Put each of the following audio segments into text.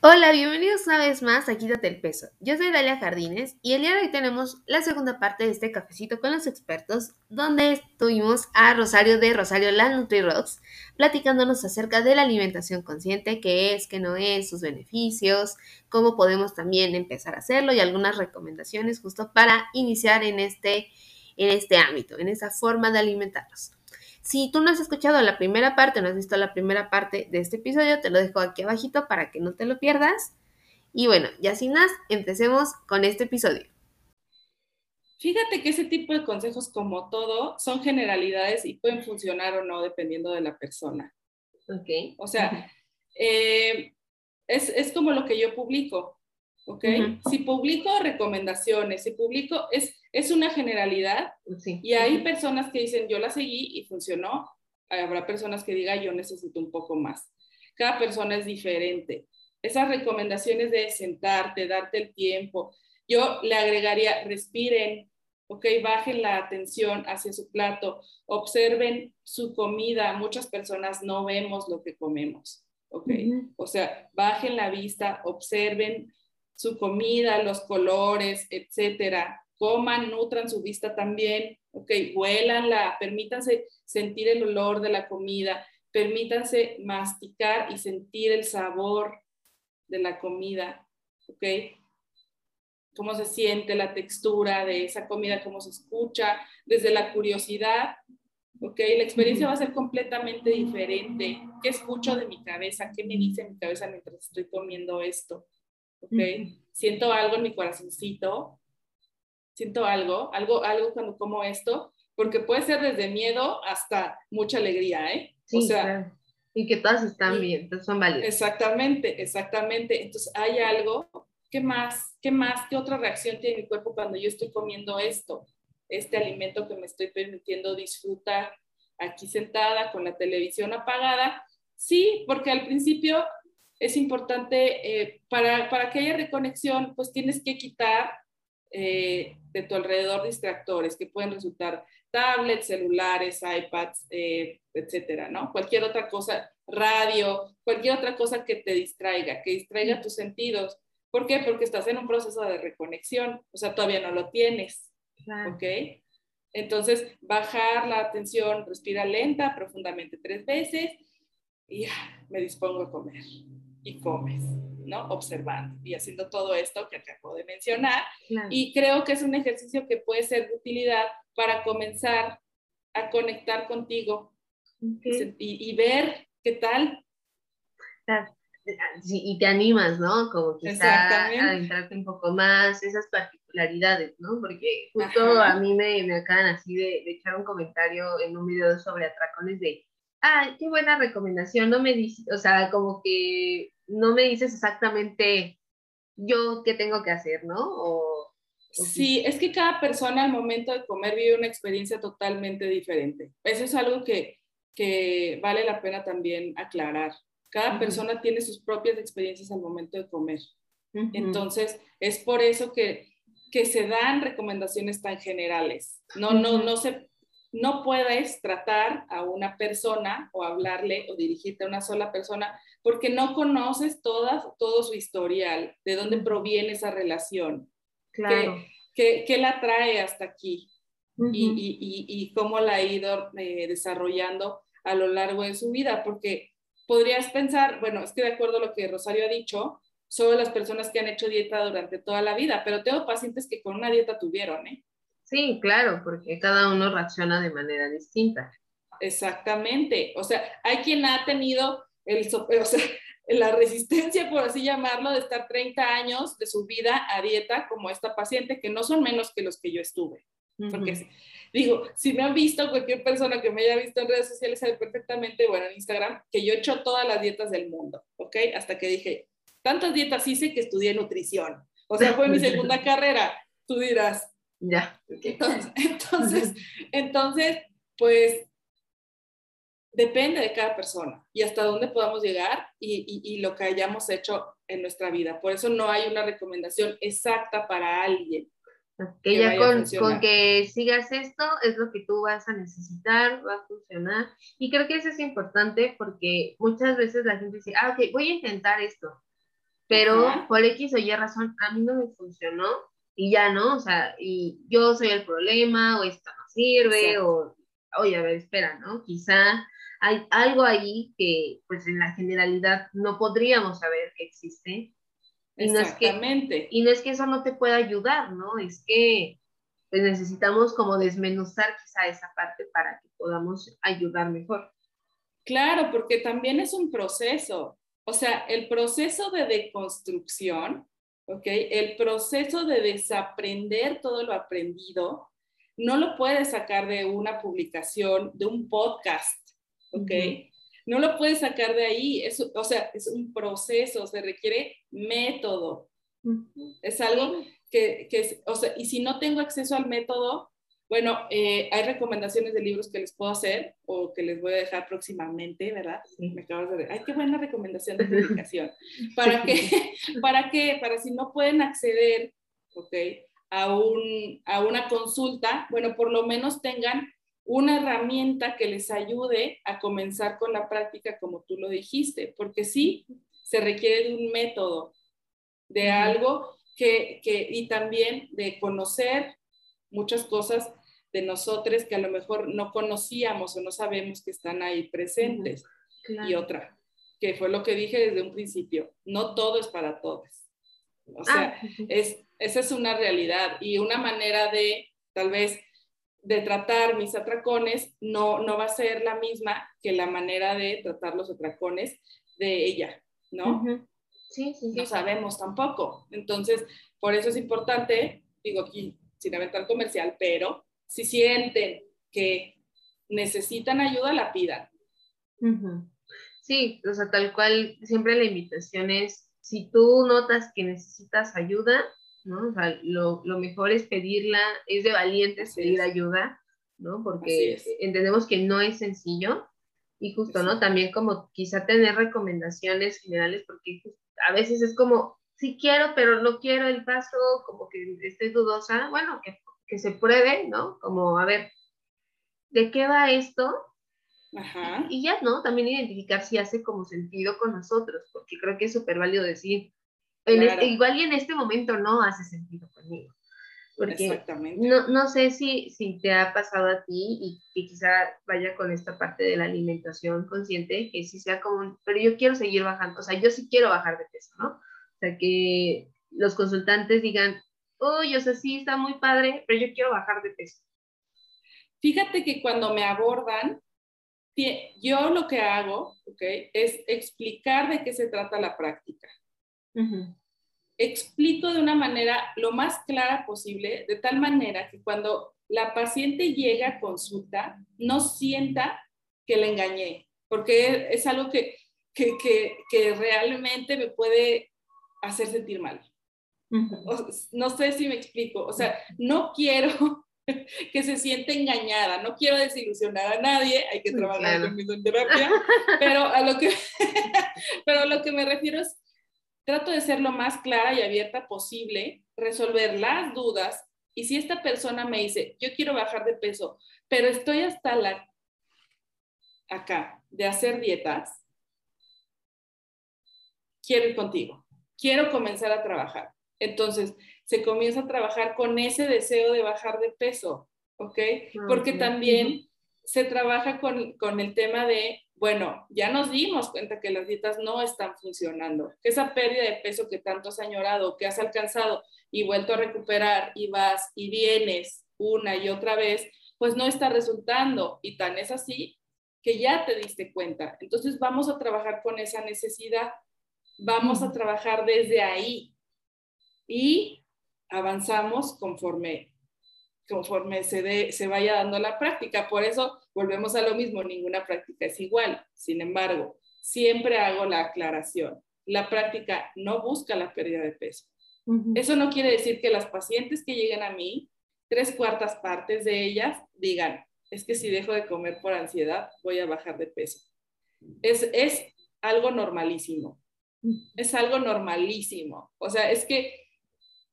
Hola, bienvenidos una vez más a Quítate el Peso. Yo soy Dalia Jardines y el día de hoy tenemos la segunda parte de este cafecito con los expertos, donde estuvimos a Rosario de Rosario La NutriRocks platicándonos acerca de la alimentación consciente, qué es, qué no es, sus beneficios, cómo podemos también empezar a hacerlo y algunas recomendaciones justo para iniciar en este, en este ámbito, en esa forma de alimentarnos. Si tú no has escuchado la primera parte, no has visto la primera parte de este episodio, te lo dejo aquí abajito para que no te lo pierdas. Y bueno, ya sin más, empecemos con este episodio. Fíjate que ese tipo de consejos, como todo, son generalidades y pueden funcionar o no dependiendo de la persona. Ok. O sea, eh, es, es, como lo que yo publico, ¿ok? Si publico recomendaciones, si publico, es, es una generalidad y hay personas que dicen, yo la seguí y funcionó. Habrá personas que digan, yo necesito un poco más. Cada persona es diferente. Esas recomendaciones de sentarte, darte el tiempo, yo le agregaría, respiren, ok, bajen la atención hacia su plato, observen su comida. Muchas personas no vemos lo que comemos, ok. O sea, bajen la vista, observen su comida, los colores, etcétera coman, nutran su vista también, ok, huélanla, permítanse sentir el olor de la comida, permítanse masticar y sentir el sabor de la comida, ok, cómo se siente la textura de esa comida, cómo se escucha, desde la curiosidad, ok, la experiencia va a ser completamente diferente. ¿Qué escucho de mi cabeza? ¿Qué me dice mi cabeza mientras estoy comiendo esto? Ok, siento algo en mi corazoncito, siento algo, algo, algo cuando como esto, porque puede ser desde miedo hasta mucha alegría, ¿eh? Sí, o sea, Y que todas están bien, entonces son válidas. Exactamente, exactamente. Entonces hay algo, ¿qué más? ¿Qué más? ¿Qué otra reacción tiene mi cuerpo cuando yo estoy comiendo esto? Este alimento que me estoy permitiendo disfrutar aquí sentada con la televisión apagada. Sí, porque al principio es importante, eh, para, para que haya reconexión, pues tienes que quitar eh, de tu alrededor distractores que pueden resultar tablets, celulares, iPads, eh, etcétera, ¿no? Cualquier otra cosa, radio, cualquier otra cosa que te distraiga, que distraiga tus sentidos. ¿Por qué? Porque estás en un proceso de reconexión, o sea, todavía no lo tienes, ¿ok? Entonces, bajar la atención, respira lenta, profundamente tres veces y ya, me dispongo a comer y comes. ¿No? Observando y haciendo todo esto que acabo de mencionar. Y creo que es un ejercicio que puede ser de utilidad para comenzar a conectar contigo y, ver qué tal. y te animas, ¿no? Como quizá a adentrarte un poco más, esas particularidades, ¿no? Porque justo a mí me, me acaban así de, de, echar un comentario en un video sobre atracones de, ah, qué buena recomendación, no me dice, o sea, como que no me dices exactamente yo qué tengo que hacer, ¿no? sí, es que cada persona al momento de comer vive una experiencia totalmente diferente. Eso es algo que, vale la pena también aclarar. Cada persona tiene sus propias experiencias al momento de comer. Entonces, es por eso que, que, se dan recomendaciones tan generales. No, no, no se no puedes tratar a una persona o hablarle o dirigirte a una sola persona porque no conoces toda, todo su historial, de dónde proviene esa relación, claro. qué, qué, la trae hasta aquí y, y, y, cómo la ha ido eh, desarrollando a lo largo de su vida, porque podrías pensar, bueno, estoy de acuerdo a lo que Rosario ha dicho, sobre las personas que han hecho dieta durante toda la vida, pero tengo pacientes que con una dieta tuvieron, ¿eh? Sí, claro, porque cada uno reacciona de manera distinta. Exactamente. O sea, hay quien ha tenido el, o sea, la resistencia, por así llamarlo, de estar 30 años de su vida a dieta como esta paciente, que no son menos que los que yo estuve. Porque digo, si me han visto, cualquier persona que me haya visto en redes sociales sabe perfectamente, bueno, en Instagram, que yo he hecho todas las dietas del mundo, ¿ok? Hasta que dije, tantas dietas hice que estudié nutrición. O sea, fue mi segunda carrera. Tú dirás, ya. Entonces, entonces, pues depende de cada persona y hasta dónde podamos llegar y, y, lo que hayamos hecho en nuestra vida. Por eso no hay una recomendación exacta para alguien. Que ya con, con, que sigas esto es lo que tú vas a necesitar, va a funcionar. Y creo que eso es importante porque muchas veces la gente dice, ah, ok, voy a intentar esto. pero por X o Y razón a mí no me funcionó y ya no, o sea, y yo soy el problema o esto no sirve o, oye, a ver, espera, ¿no? Quizá hay algo ahí que pues en la generalidad no podríamos saber que existe. Y no es que, y no es que eso no te pueda ayudar, ¿no? Es que pues necesitamos como desmenuzar quizá esa parte para que podamos ayudar mejor. Claro, porque también es un proceso. O sea, el proceso de deconstrucción, ¿ok? El proceso de desaprender todo lo aprendido, no lo puedes sacar de una publicación, de un podcast, ¿ok? No lo puedes sacar de ahí. Es, o sea, es un proceso, se requiere método. Es algo que, que, o sea, y si no tengo acceso al método, bueno, eh, hay recomendaciones de libros que les puedo hacer o que les voy a dejar próximamente, ¿verdad? Me acabas de ay, qué buena recomendación de publicación. ¿Para qué? ¿Para qué? Para si no pueden acceder, ¿ok? A, un, a una consulta, bueno, por lo menos tengan una herramienta que les ayude a comenzar con la práctica como tú lo dijiste, porque sí, se requiere de un método, de algo que, que y también de conocer muchas cosas de nosotros que a lo mejor no conocíamos o no sabemos que están ahí presentes. Y otra, que fue lo que dije desde un principio, no todo es para todos. O sea, ah, es, esa es una realidad y una manera de, tal vez, de tratar mis atracones no, no va a ser la misma que la manera de tratar los atracones de ella, ¿no? Sí, sí, sí. No sabemos tampoco. Entonces, por eso es importante, digo aquí, sin aventar comercial, pero si sienten que necesitan ayuda, la pidan. Sí, o sea, tal cual, siempre la invitación es, si tú notas que necesitas ayuda, ¿no? O sea, lo, mejor es pedirla, es de valientes pedir ayuda, ¿no? Porque entendemos que no es sencillo y justo, ¿no? También como quizá tener recomendaciones generales, porque a veces es como, sí quiero, pero no quiero el paso, como que estoy dudosa, bueno, que que se pruebe, ¿no? Como, a ver, ¿de qué va esto? Ajá. Y, ya, ¿no? También identificar si hace como sentido con nosotros, porque creo que es súper válido decir, este, igual y en este momento no hace sentido conmigo. Porque Exactamente. No, no sé si, si te ha pasado a ti y que quizá vaya con esta parte de la alimentación consciente, que sí sea como, pero yo quiero seguir bajando, o sea, yo sí quiero bajar de peso, ¿no? O sea, que los consultantes digan, uy, o sea, sí, está muy padre, pero yo quiero bajar de peso. Fíjate que cuando me abordan, yo lo que hago, ¿ok? Es explicar de qué se trata la práctica. Explico de una manera lo más clara posible, de tal manera que cuando la paciente llega a consulta, no sienta que la engañé, porque es algo que, que, que, que realmente me puede hacer sentir mal no sé si me explico, o sea, no quiero que se siente engañada, no quiero desilusionar a nadie, hay que trabajar conmigo en terapia, pero a lo que, pero a lo que me refiero es, trato de ser lo más clara y abierta posible, resolver las dudas, y si esta persona me dice, yo quiero bajar de peso, pero estoy hasta la, acá, de hacer dietas, quiero ir contigo, quiero comenzar a trabajar entonces, se comienza a trabajar con ese deseo de bajar de peso, ¿ok? Ah, Porque también se trabaja con, con, el tema de, bueno, ya nos dimos cuenta que las dietas no están funcionando, que esa pérdida de peso que tanto has añorado, que has alcanzado y vuelto a recuperar y vas y vienes una y otra vez, pues no está resultando. Y tan es así que ya te diste cuenta. Entonces vamos a trabajar con esa necesidad, vamos a trabajar desde ahí, y avanzamos conforme, conforme se, se vaya dando la práctica. Por eso volvemos a lo mismo, ninguna práctica es igual. Sin embargo, siempre hago la aclaración. La práctica no busca la pérdida de peso. Eso no quiere decir que las pacientes que lleguen a mí, tres cuartas partes de ellas digan, es que si dejo de comer por ansiedad, voy a bajar de peso. Es, es algo normalísimo. Es algo normalísimo. O sea, es que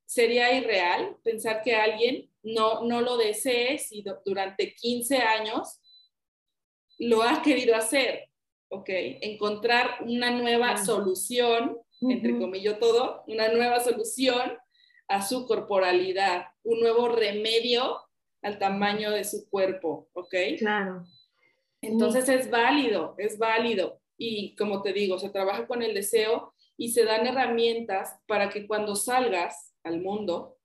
sería irreal pensar que alguien no, no lo desee si durante 15 años lo ha querido hacer, ¿ok? Encontrar una nueva solución entre comillas todo, una nueva solución a su corporalidad, un nuevo remedio al tamaño de su cuerpo, ¿ok? Claro. Entonces es válido, es válido. Y como te digo, se trabaja con el deseo y se dan herramientas para que cuando salgas al mundo,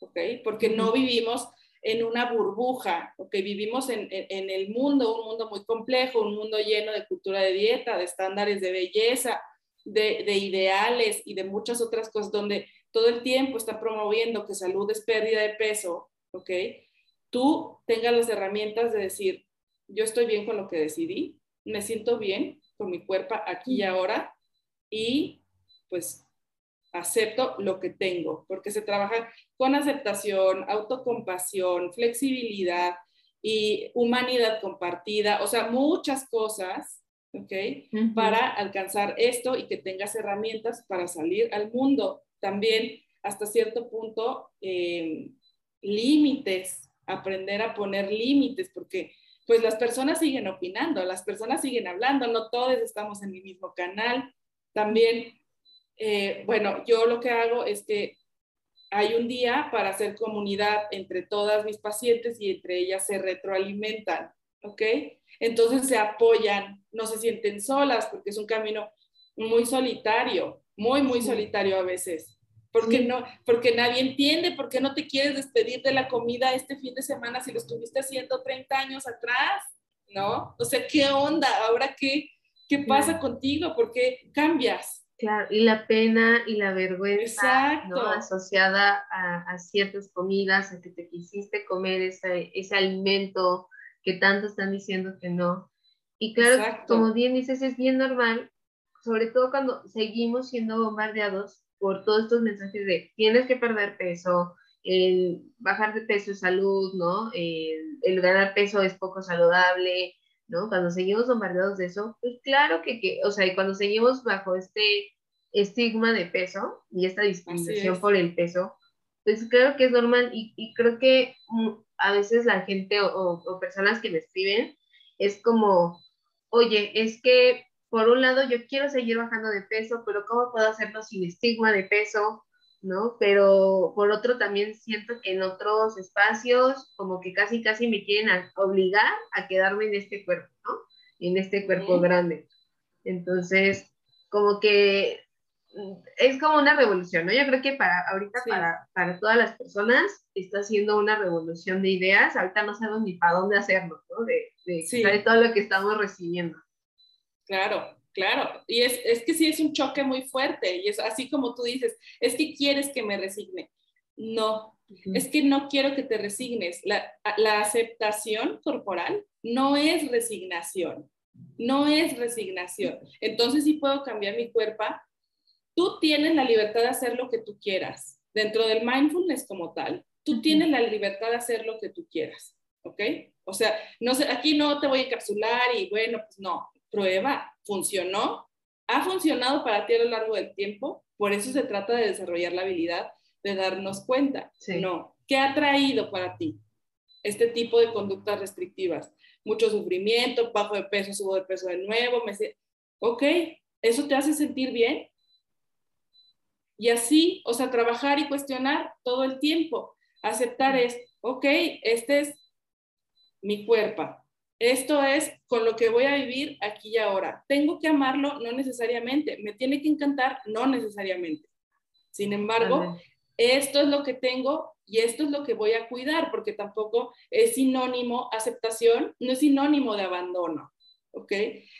¿ok? Porque no vivimos en una burbuja, ¿ok? Vivimos en, el mundo, un mundo muy complejo, un mundo lleno de cultura de dieta, de estándares de belleza, de, de ideales y de muchas otras cosas donde todo el tiempo está promoviendo que salud es pérdida de peso, ¿ok? Tú tengas las herramientas de decir, yo estoy bien con lo que decidí, me siento bien con mi cuerpo aquí y ahora y pues acepto lo que tengo, porque se trabaja con aceptación, autocompasión, flexibilidad y humanidad compartida, o sea, muchas cosas, ¿ok? Para alcanzar esto y que tengas herramientas para salir al mundo. También, hasta cierto punto, eh, límites, aprender a poner límites, porque pues las personas siguen opinando, las personas siguen hablando, no todos estamos en el mismo canal. También eh, bueno, yo lo que hago es que hay un día para hacer comunidad entre todas mis pacientes y entre ellas se retroalimentan, ¿ok? Entonces se apoyan, no se sienten solas porque es un camino muy solitario, muy, muy solitario a veces. Porque, no, porque nadie entiende por qué no te quieres despedir de la comida este fin de semana si lo estuviste haciendo 30 años atrás, ¿no? O sea, ¿qué onda? Ahora, ¿qué, qué pasa contigo? ¿Por qué cambias? Claro, y la pena y la vergüenza ¿no? asociada a, ciertas comidas, a que te quisiste comer ese, ese alimento que tanto están diciendo que no. Y claro, como bien dices, es bien normal, sobre todo cuando seguimos siendo bombardeados por todos estos mensajes de tienes que perder peso, el bajar de peso es salud, ¿no? El, el ganar peso es poco saludable, ¿no? Cuando seguimos bombardeados de eso, pues claro que, que, o sea, y cuando seguimos bajo este estigma de peso y esta discriminación por el peso, pues creo que es normal y, y creo que a veces la gente o, o, personas que me escriben es como, oye, es que por un lado yo quiero seguir bajando de peso, pero ¿cómo puedo hacerlo sin estigma de peso? ¿No? Pero por otro también siento que en otros espacios como que casi casi me quieren obligar a quedarme en este cuerpo, ¿no? En este cuerpo grande. Entonces, como que mm, es como una revolución, ¿no? Yo creo que para ahorita para, para todas las personas está siendo una revolución de ideas, ahorita no sabemos ni para dónde hacerlo, ¿no? De, de, de todo lo que estamos recibiendo. Claro, Claro, y es, es, que sí es un choque muy fuerte, y es así como tú dices, es que quieres que me resigne. No, es que no quiero que te resignes. La, la, aceptación corporal no es resignación, no es resignación. Entonces sí puedo cambiar mi cuerpo. Tú tienes la libertad de hacer lo que tú quieras. Dentro del mindfulness como tal, tú tienes la libertad de hacer lo que tú quieras, ¿ok? O sea, no sé, aquí no te voy a encapsular y bueno, pues no, prueba, funcionó, ha funcionado para ti a lo largo del tiempo, por eso se trata de desarrollar la habilidad de darnos cuenta. No, ¿qué ha traído para ti este tipo de conductas restrictivas? Mucho sufrimiento, bajo de peso, subo de peso de nuevo, me ok, ¿eso te hace sentir bien? Y así, o sea, trabajar y cuestionar todo el tiempo. Aceptar es, ok, este es mi cuerpo, esto es con lo que voy a vivir aquí y ahora. ¿Tengo que amarlo? No necesariamente. ¿Me tiene que encantar? No necesariamente. Sin embargo, esto es lo que tengo y esto es lo que voy a cuidar, porque tampoco es sinónimo, aceptación no es sinónimo de abandono. ¿Ok?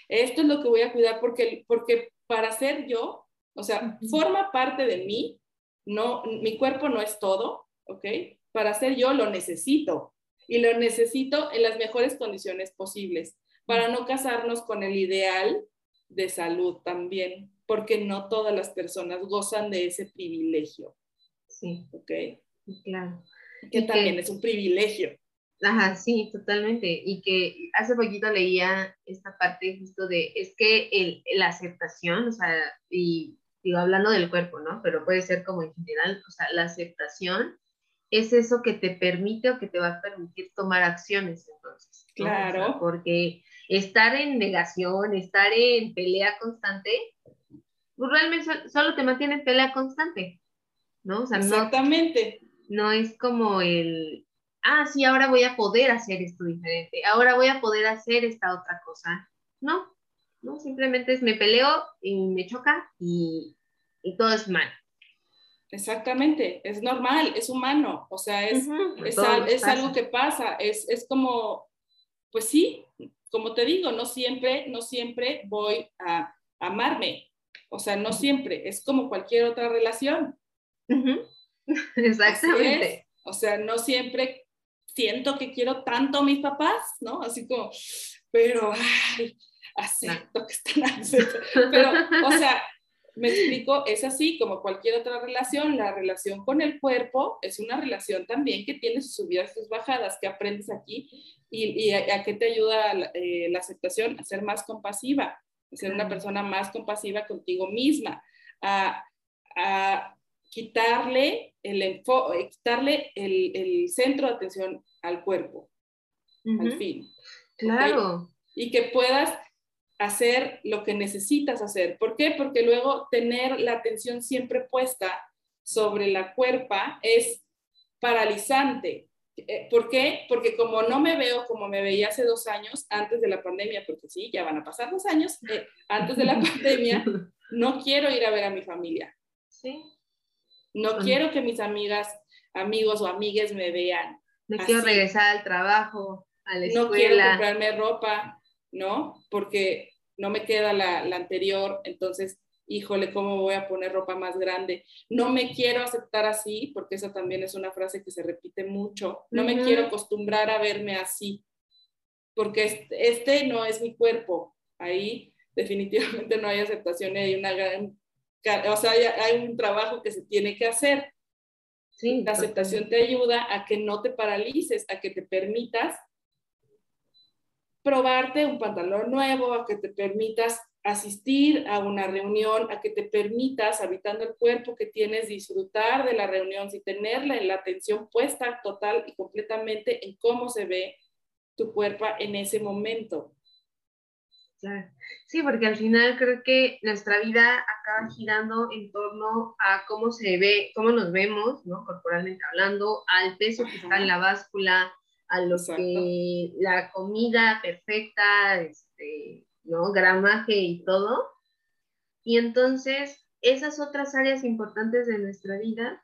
Esto es lo que voy a cuidar porque, porque para ser yo, o sea, forma parte de mí, no, mi cuerpo no es todo, ¿ok? Para ser yo lo necesito, y lo necesito en las mejores condiciones posibles para no casarnos con el ideal de salud también, porque no todas las personas gozan de ese privilegio. Sí. ¿Ok? Claro. Que también es un privilegio. Ajá, sí, totalmente. Y que hace poquito leía esta parte justo de, es que el, la aceptación, o sea, y digo, hablando del cuerpo, ¿no? Pero puede ser como en general, o sea, la aceptación es eso que te permite o que te va a permitir tomar acciones entonces. Claro. porque estar en negación, estar en pelea constante, realmente solo te mantiene en pelea constante, ¿no? Exactamente. No, es como el, ah, sí, ahora voy a poder hacer esto diferente, ahora voy a poder hacer esta otra cosa. No, no, simplemente es me peleo y me choca y, y todo es mal. Exactamente, es normal, es humano, o sea, es, es, algo que pasa, es, es como, pues sí, como te digo, no siempre, no siempre voy a amarme, o sea, no siempre, es como cualquier otra relación. Exactamente. O sea, no siempre siento que quiero tanto a mis papás, ¿no? Así como, pero, ay, acepto que están haciendo. Pero, o sea, me explico, es así como cualquier otra relación, la relación con el cuerpo es una relación también que tiene sus subidas y sus bajadas, que aprendes aquí y, a, qué te ayuda eh, la aceptación a ser más compasiva, a ser una persona más compasiva contigo misma, a, quitarle, el, quitarle el, centro de atención al cuerpo, al fin. Claro. Y que puedas hacer lo que necesitas hacer. ¿Por qué? Porque luego tener la atención siempre puesta sobre la cuerpa es paralizante. Eh, ¿Por qué? Porque como no me veo como me veía hace dos años, antes de la pandemia, porque sí, ya van a pasar dos años, eh, antes de la pandemia, no quiero ir a ver a mi familia. Sí. No quiero que mis amigas, amigos o amigues me vean. No quiero regresar al trabajo, a la escuela. No quiero comprarme ropa, ¿no? Porque no me queda la, anterior, entonces, híjole, ¿cómo voy a poner ropa más grande? No me quiero aceptar así, porque esa también es una frase que se repite mucho. No me quiero acostumbrar a verme así, porque este, este, no es mi cuerpo. Ahí definitivamente no hay aceptación y hay una gran, o sea, hay, un trabajo que se tiene que hacer. Sí, la aceptación te ayuda a que no te paralices, a que te permitas probarte un pantalón nuevo, a que te permitas asistir a una reunión, a que te permitas, habitando el cuerpo que tienes, disfrutar de la reunión, sin tenerla en la atención puesta total y completamente en cómo se ve tu cuerpo en ese momento. Sí, porque al final creo que nuestra vida acaba girando en torno a cómo se ve, cómo nos vemos, ¿no? Corporalmente hablando, al peso que está en la báscula, a lo que la comida perfecta, este, ¿no? Gramaje y todo. Y entonces esas otras áreas importantes de nuestra vida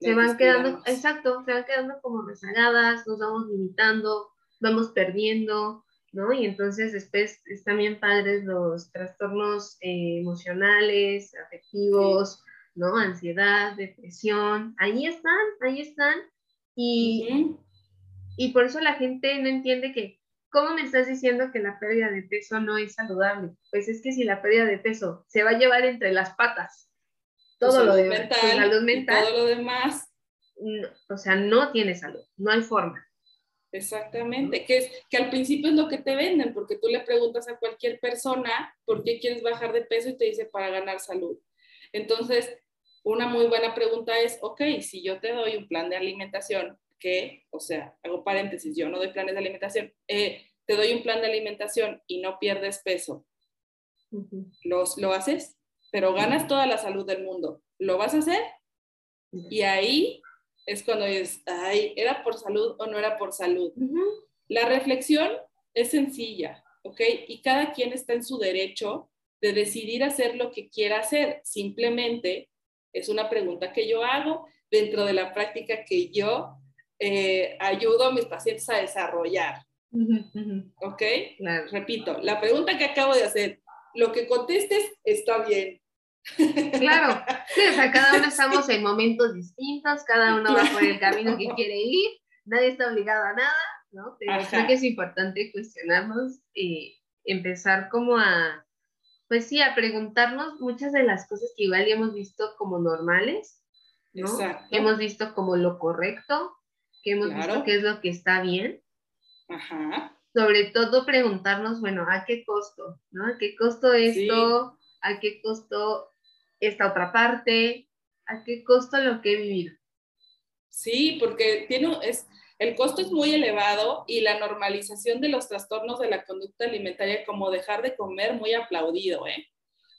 se van quedando, exacto, se van quedando como rezagadas, nos vamos limitando, vamos perdiendo, ¿no? Y entonces después están bien padres los trastornos eh, emocionales, afectivos, ¿no? Ansiedad, depresión, ahí están, ahí están. Y, y por eso la gente no entiende que, ¿cómo me estás diciendo que la pérdida de peso no es saludable? Pues es que si la pérdida de peso se va a llevar entre las patas, todo lo de mental, salud mental, todo lo demás, o sea, no tiene salud, no hay forma. Exactamente, que, es, que al principio es lo que te venden, porque tú le preguntas a cualquier persona por qué quieres bajar de peso y te dice para ganar salud. Entonces, una muy buena pregunta es, ok, si yo te doy un plan de alimentación que, o sea, hago paréntesis, yo no doy planes de alimentación, eh, te doy un plan de alimentación y no pierdes peso, Los, ¿lo haces? Pero ganas toda la salud del mundo. ¿Lo vas a hacer? Y ahí es cuando es, ay, ¿era por salud o no era por salud? La reflexión es sencilla, ¿ok? Y cada quien está en su derecho de decidir hacer lo que quiera hacer. Simplemente es una pregunta que yo hago dentro de la práctica que yo eh, ayudo a mis pacientes a desarrollar. ¿Ok? Repito, la pregunta que acabo de hacer, lo que contestes está bien. Claro, sí, o sea, cada uno estamos en momentos distintos, cada uno va por el camino que quiere ir, nadie está obligado a nada, ¿no? Pero creo que es importante cuestionarnos y empezar como a, pues sí, a preguntarnos muchas de las cosas que igual ya hemos visto como normales, ¿no? Exacto. hemos visto como lo correcto, que hemos visto qué es lo que está bien. Ajá. Sobre todo preguntarnos, bueno, ¿a qué costo? ¿No? ¿A qué costo esto? ¿A qué costo esta otra parte? ¿A qué costo lo que he vivido? Sí, porque tiene, es, el costo es muy elevado y la normalización de los trastornos de la conducta alimentaria como dejar de comer muy aplaudido, ¿eh?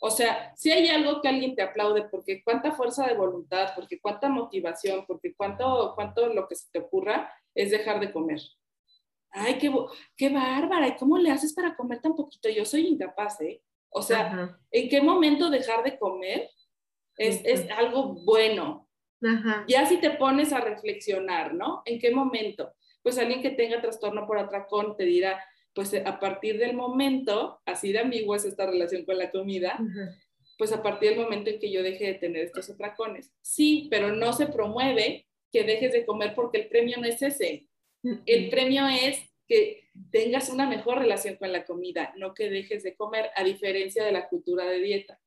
O sea, si hay algo que alguien te aplaude, porque cuánta fuerza de voluntad, porque cuánta motivación, porque cuánto, cuánto lo que se te ocurra es dejar de comer. Ay, qué, qué bárbara, ¿y cómo le haces para comer tan poquito? Yo soy incapaz, ¿eh? O sea, ¿en qué momento dejar de comer es, es algo bueno? Ya si te pones a reflexionar, ¿no? ¿En qué momento? Pues alguien que tenga trastorno por atracón te dirá, pues a partir del momento, así de ambigua es esta relación con la comida, pues a partir del momento en que yo deje de tener estos atracones. Sí, pero no se promueve que dejes de comer porque el premio no es ese. El premio es que tengas una mejor relación con la comida, no que dejes de comer, a diferencia de la cultura de dieta,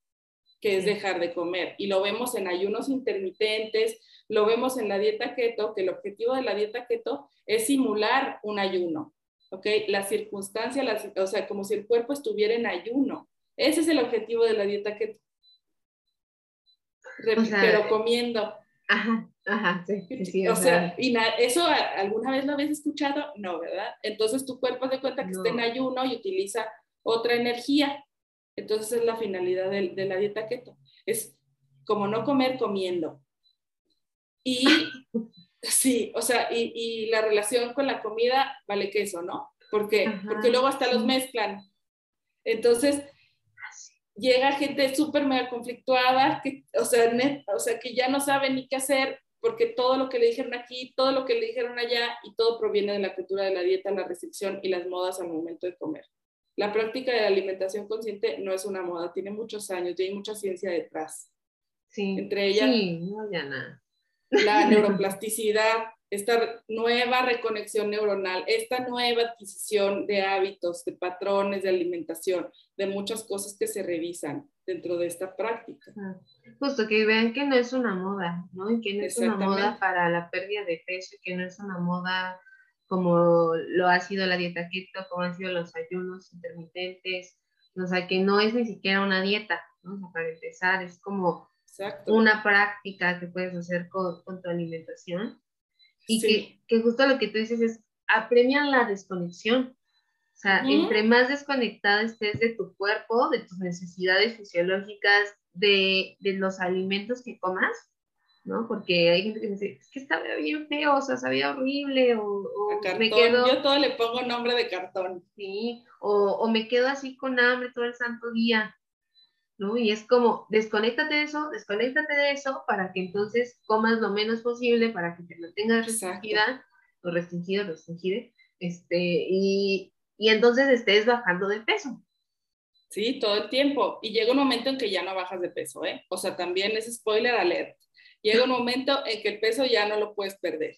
que es dejar de comer. Y lo vemos en ayunos intermitentes, lo vemos en la dieta keto, que el objetivo de la dieta keto es simular un ayuno. ¿Ok? La circunstancia, o sea, como si el cuerpo estuviera en ayuno. Ese es el objetivo de la dieta que... pero comiendo. Ajá, ajá, sí, sí, o, sea, y eso alguna vez lo habías escuchado, no, ¿verdad? Entonces tu cuerpo se cuenta que está en ayuno y utiliza otra energía. Entonces es la finalidad de, de la dieta keto. Es como no comer comiendo. Y Sí, o sea, y, y, la relación con la comida vale queso, ¿no? ¿Por qué? Porque luego hasta los mezclan. Entonces, llega gente súper mega conflictuada, que, o, sea, o sea, que ya no sabe ni qué hacer porque todo lo que le dijeron aquí, todo lo que le dijeron allá y todo proviene de la cultura de la dieta, la restricción y las modas al momento de comer. La práctica de la alimentación consciente no es una moda, tiene muchos años y hay mucha ciencia detrás. Sí. Entre ellas. Sí, no, ya nada la neuroplasticidad, esta nueva reconexión neuronal, esta nueva adquisición de hábitos, de patrones de alimentación, de muchas cosas que se revisan dentro de esta práctica. Justo que vean que no es una moda, ¿no? Y que no es una moda para la pérdida de peso, que no es una moda como lo ha sido la dieta keto, como han sido los ayunos intermitentes, o sea, que no es ni siquiera una dieta, ¿no? para empezar, es como una práctica que puedes hacer con, tu alimentación. Y que, que, justo lo que tú dices es, apremian la desconexión. O sea, entre más desconectada estés de tu cuerpo, de tus necesidades fisiológicas, de, de, los alimentos que comas, ¿no? Porque hay gente que dice, es que estaba bien feo, o sea, sabía horrible, o, o me quedo... Yo todo le pongo nombre de cartón. Sí, o, o me quedo así con hambre todo el santo día. ¿No? Y es como, desconéctate de eso, desconéctate de eso, para que entonces comas lo menos posible, para que te mantengas restringida, o restringido, restringida, este, y, y entonces estés bajando de peso. Sí, todo el tiempo. Y llega un momento en que ya no bajas de peso, ¿eh? O sea, también es spoiler alert. Llega un momento en que el peso ya no lo puedes perder.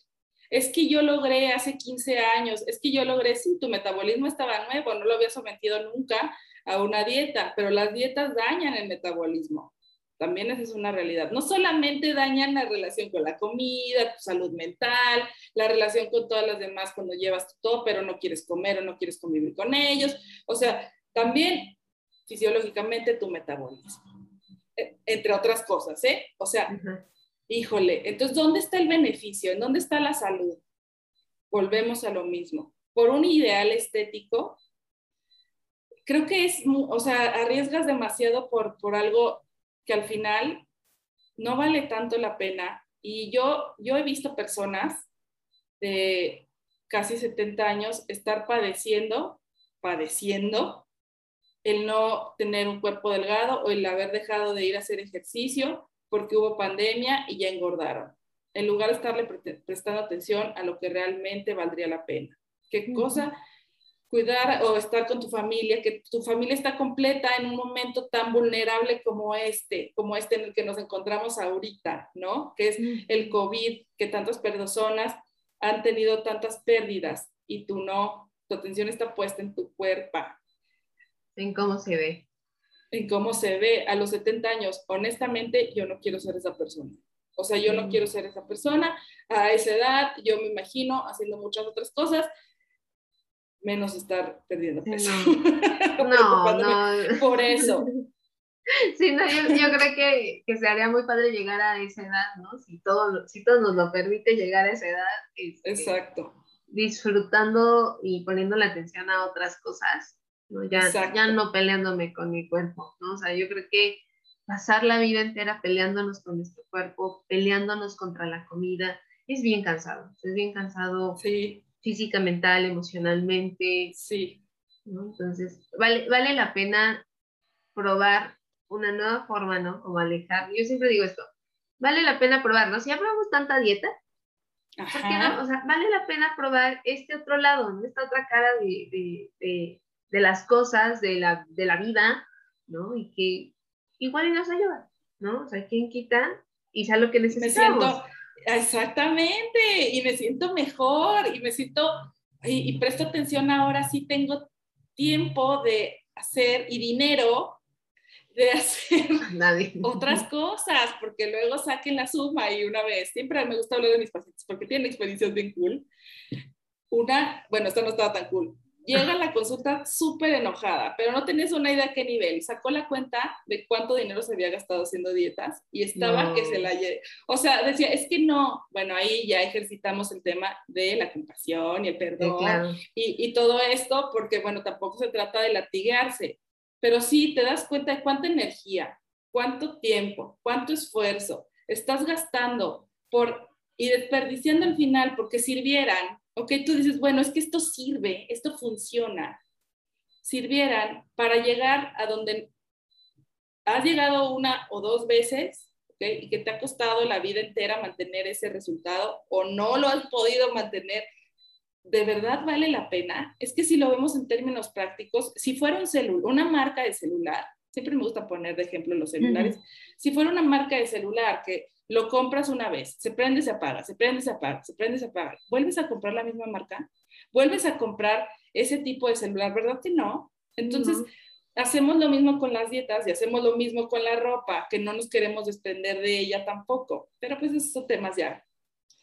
Es que yo logré hace 15 años, es que yo logré, sí, tu metabolismo estaba nuevo, no lo había sometido nunca a una dieta, pero las dietas dañan el metabolismo. También esa es una realidad. No solamente dañan la relación con la comida, tu salud mental, la relación con todas las demás cuando llevas todo, pero no quieres comer o no quieres convivir con ellos. O sea, también fisiológicamente tu metabolismo, e, entre otras cosas, ¿eh? O sea, híjole, entonces, ¿dónde está el beneficio? ¿En dónde está la salud? Volvemos a lo mismo. Por un ideal estético, creo que es, o sea, arriesgas demasiado por, por algo que al final no vale tanto la pena. Y yo, yo he visto personas de casi 70 años estar padeciendo, padeciendo el no tener un cuerpo delgado o el haber dejado de ir a hacer ejercicio porque hubo pandemia y ya engordaron, en lugar de estarle prestando atención a lo que realmente valdría la pena. ¿Qué cosa? Cuidar o estar con tu familia, que tu familia está completa en un momento tan vulnerable como este, como este en el que nos encontramos ahorita, ¿no? Que es el COVID, que tantas personas han tenido tantas pérdidas y tú no, tu atención está puesta en tu cuerpo. En cómo se ve. En cómo se ve a los 70 años. Honestamente, yo no quiero ser esa persona. O sea, yo no quiero ser esa persona a esa edad. Yo me imagino haciendo muchas otras cosas menos estar perdiendo peso. No, no, Por eso. Sí, no, yo, creo que, que sería muy padre llegar a esa edad, ¿no? Si todo, si todo nos lo permite llegar a esa edad. Este, Exacto. Disfrutando y poniendo la atención a otras cosas ¿no? Ya, ya no peleándome con mi cuerpo, ¿no? O sea, yo creo que pasar la vida entera peleándonos con nuestro cuerpo, peleándonos contra la comida, es bien cansado, es bien cansado sí. Física, mental, emocionalmente. Sí. ¿no? Entonces, vale, vale la pena probar una nueva forma, ¿no? Como alejar. Yo siempre digo esto, vale la pena probar, ¿no? Si ya probamos tanta dieta, ¿por qué no? O sea, vale la pena probar este otro lado, ¿no? Esta otra cara de, de, de, de las cosas, de la, de la vida, ¿no? Y que igual y nos ayuda, ¿no? O sea, ¿quién quita? Y sea lo que necesitamos. Me siento, exactamente, y me siento mejor, y me siento, y, y presto atención ahora, sí tengo tiempo de hacer y dinero de hacer Nadie. otras cosas, porque luego saquen la suma y una vez, siempre me gusta hablar de mis pacientes porque tienen experiencias bien cool. Una, bueno, esta no estaba tan cool, llega a la consulta súper enojada, pero no tenías una idea qué nivel. Sacó la cuenta de cuánto dinero se había gastado haciendo dietas y estaba que se la... O sea, decía, es que no, bueno, ahí ya ejercitamos el tema de la compasión y el perdón y, y, todo esto, porque bueno, tampoco se trata de latigarse, pero sí te das cuenta de cuánta energía, cuánto tiempo, cuánto esfuerzo estás gastando por y desperdiciando al final porque sirvieran ok, tú dices, bueno, es que esto sirve, esto funciona, sirvieran para llegar a donde has llegado una o dos veces, ok, y que te ha costado la vida entera mantener ese resultado o no lo has podido mantener, ¿de verdad vale la pena? Es que si lo vemos en términos prácticos, si fuera un celular, una marca de celular, siempre me gusta poner de ejemplo los celulares, si fuera una marca de celular que lo compras una vez, se prende, se apaga, se prende, se apaga, se prende, se apaga. ¿Vuelves a comprar la misma marca? ¿Vuelves a comprar ese tipo de celular? ¿Verdad que no? Entonces, hacemos lo mismo con las dietas y hacemos lo mismo con la ropa, que no nos queremos desprender de ella tampoco. Pero pues esos son temas ya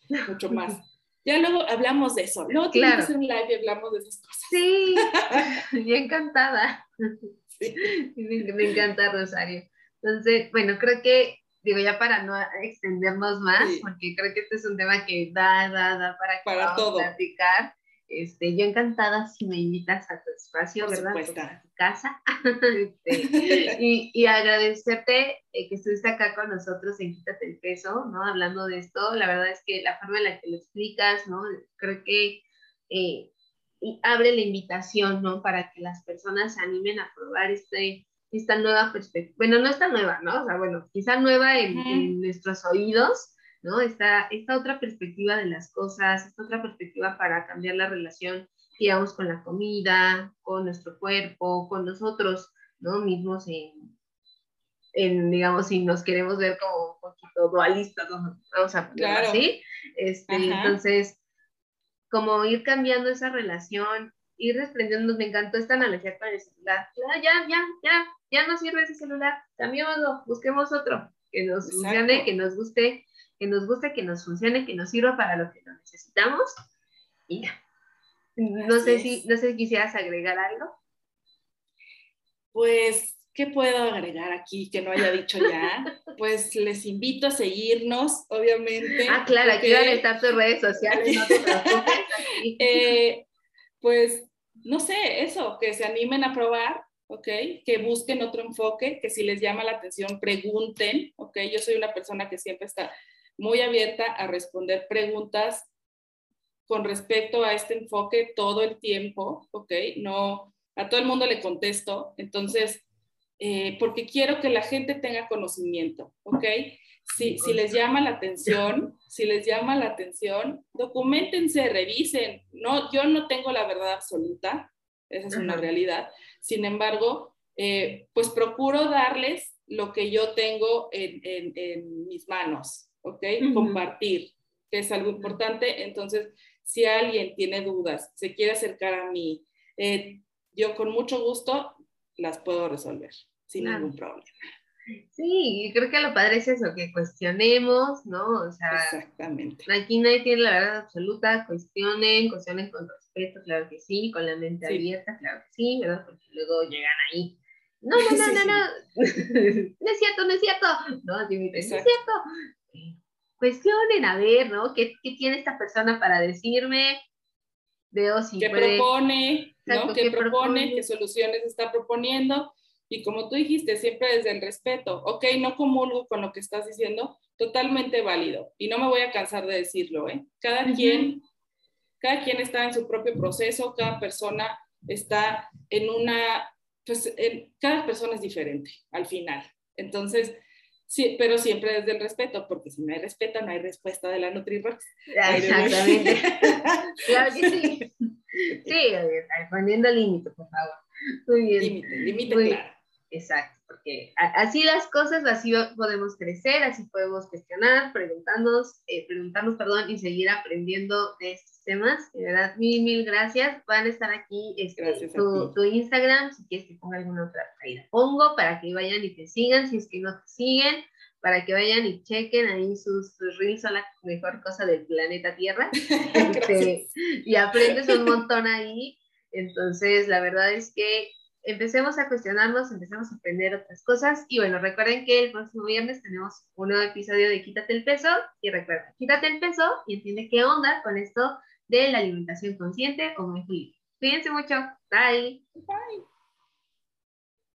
mucho más. Ya luego hablamos de eso. Luego claro. que hacer un live y hablamos de esas cosas. Sí, y encantada. Sí. Me encanta, Rosario. Entonces, bueno, creo que digo, ya para no extendernos más, porque creo que este es un tema que da, da, da para, para todo. platicar. Este, yo encantada si me invitas a tu espacio, Por ¿verdad? Supuesto. A tu casa. este, y, y, agradecerte eh, que estuviste acá con nosotros en Quítate el Peso, ¿no? Hablando de esto, la verdad es que la forma en la que lo explicas, ¿no? Creo que eh, abre la invitación, ¿no? Para que las personas se animen a probar este, esta nueva perspectiva, bueno, no está nueva, ¿no? O sea, bueno, quizá nueva en, nuestros oídos, ¿no? Esta, esta otra perspectiva de las cosas, esta otra perspectiva para cambiar la relación que llevamos con la comida, con nuestro cuerpo, con nosotros, ¿no? Mismos en, en digamos, si nos queremos ver como un poquito dualistas, vamos a ponerlo así. Este, entonces, como ir cambiando esa relación, ir desprendiendo, me encantó esta analogía con el celular. Ya, ya, ya, ya no sirve ese celular, cambiémoslo, busquemos otro que nos funcione, que nos guste, que nos guste, que nos funcione, que nos sirva para lo que lo necesitamos. Y ya. No sé, si, no sé si quisieras agregar algo. Pues, ¿qué puedo agregar aquí que no haya dicho ya? Pues les invito a seguirnos, obviamente. Ah, claro, aquí van a estar tus redes sociales, no te preocupes. Eh, pues, no sé, eso, que se animen a probar, ¿ok? Que busquen otro enfoque, que si les llama la atención, pregunten, ¿ok? Yo soy una persona que siempre está muy abierta a responder preguntas con respecto a este enfoque todo el tiempo, ¿ok? No, a todo el mundo le contesto, entonces, eh, porque quiero que la gente tenga conocimiento, ¿ok? Si, si, les llama la atención, si les llama la atención, documentense, revisen. No, yo no tengo la verdad absoluta, esa es una realidad. Sin embargo, eh, pues procuro darles lo que yo tengo en, en, mis manos, ¿ok? Compartir, que es algo importante. Entonces, si alguien tiene dudas, se quiere acercar a mí, eh, yo con mucho gusto las puedo resolver sin ningún problema. Sí, creo que lo padre es eso, que cuestionemos, ¿no? O sea, Exactamente. aquí nadie tiene la verdad absoluta, cuestionen, cuestionen con respeto, claro que sí, con la mente abierta, claro que sí, ¿verdad? Porque luego llegan ahí. No, no, no, no, no, no es cierto, no es cierto, no, no es cierto. Cuestionen, a ver, ¿no? ¿Qué, ¿Qué, tiene esta persona para decirme? Veo si ¿Qué propone? ¿no? ¿Qué, propone, qué soluciones está proponiendo? Y como tú dijiste, siempre desde el respeto, ok, no comulgo con lo que estás diciendo, totalmente válido. Y no me voy a cansar de decirlo, ¿eh? Cada quien, cada quien está en su propio proceso, cada persona está en una, pues cada persona es diferente al final. Entonces, sí, pero siempre desde el respeto, porque si no hay respeto, no hay respuesta de la NutriRox. Exactamente. claro que sí. Sí, poniendo límites, por favor. Muy bien. Límite, límite, claro. Exacto, porque así las cosas, así podemos crecer, así podemos cuestionar, preguntarnos, eh, preguntarnos, perdón, y seguir aprendiendo de estos temas. De verdad, mil, mil gracias. Van a estar aquí este, tu, tu, Instagram, si quieres que ponga alguna otra, ahí la pongo para que vayan y te sigan, si es que no te siguen, para que vayan y chequen ahí sus, sus reels, son la mejor cosa del planeta Tierra. Este, y aprendes un montón ahí. Entonces, la verdad es que empecemos a cuestionarnos, empecemos a aprender otras cosas. Y bueno, recuerden que el próximo viernes tenemos un nuevo episodio de Quítate el peso. Y recuerda, quítate el peso y entiende qué onda con esto de la alimentación consciente o muy Cuídense mucho. Bye. Bye.